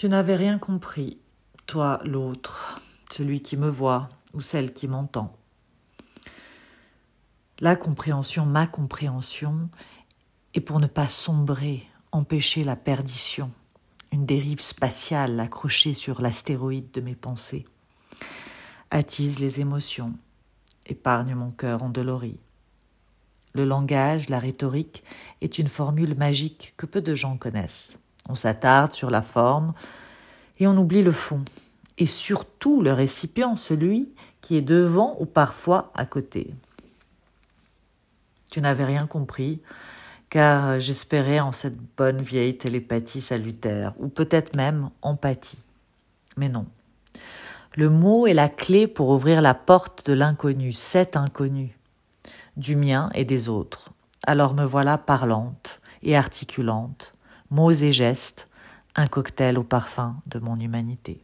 Tu n'avais rien compris, toi l'autre, celui qui me voit ou celle qui m'entend. La compréhension, ma compréhension, est pour ne pas sombrer, empêcher la perdition, une dérive spatiale accrochée sur l'astéroïde de mes pensées, attise les émotions, épargne mon cœur endolori. Le langage, la rhétorique, est une formule magique que peu de gens connaissent. On s'attarde sur la forme et on oublie le fond, et surtout le récipient, celui qui est devant ou parfois à côté. Tu n'avais rien compris, car j'espérais en cette bonne vieille télépathie salutaire, ou peut-être même empathie. Mais non. Le mot est la clé pour ouvrir la porte de l'inconnu, cet inconnu, du mien et des autres. Alors me voilà parlante et articulante, mots et gestes, un cocktail au parfum de mon humanité.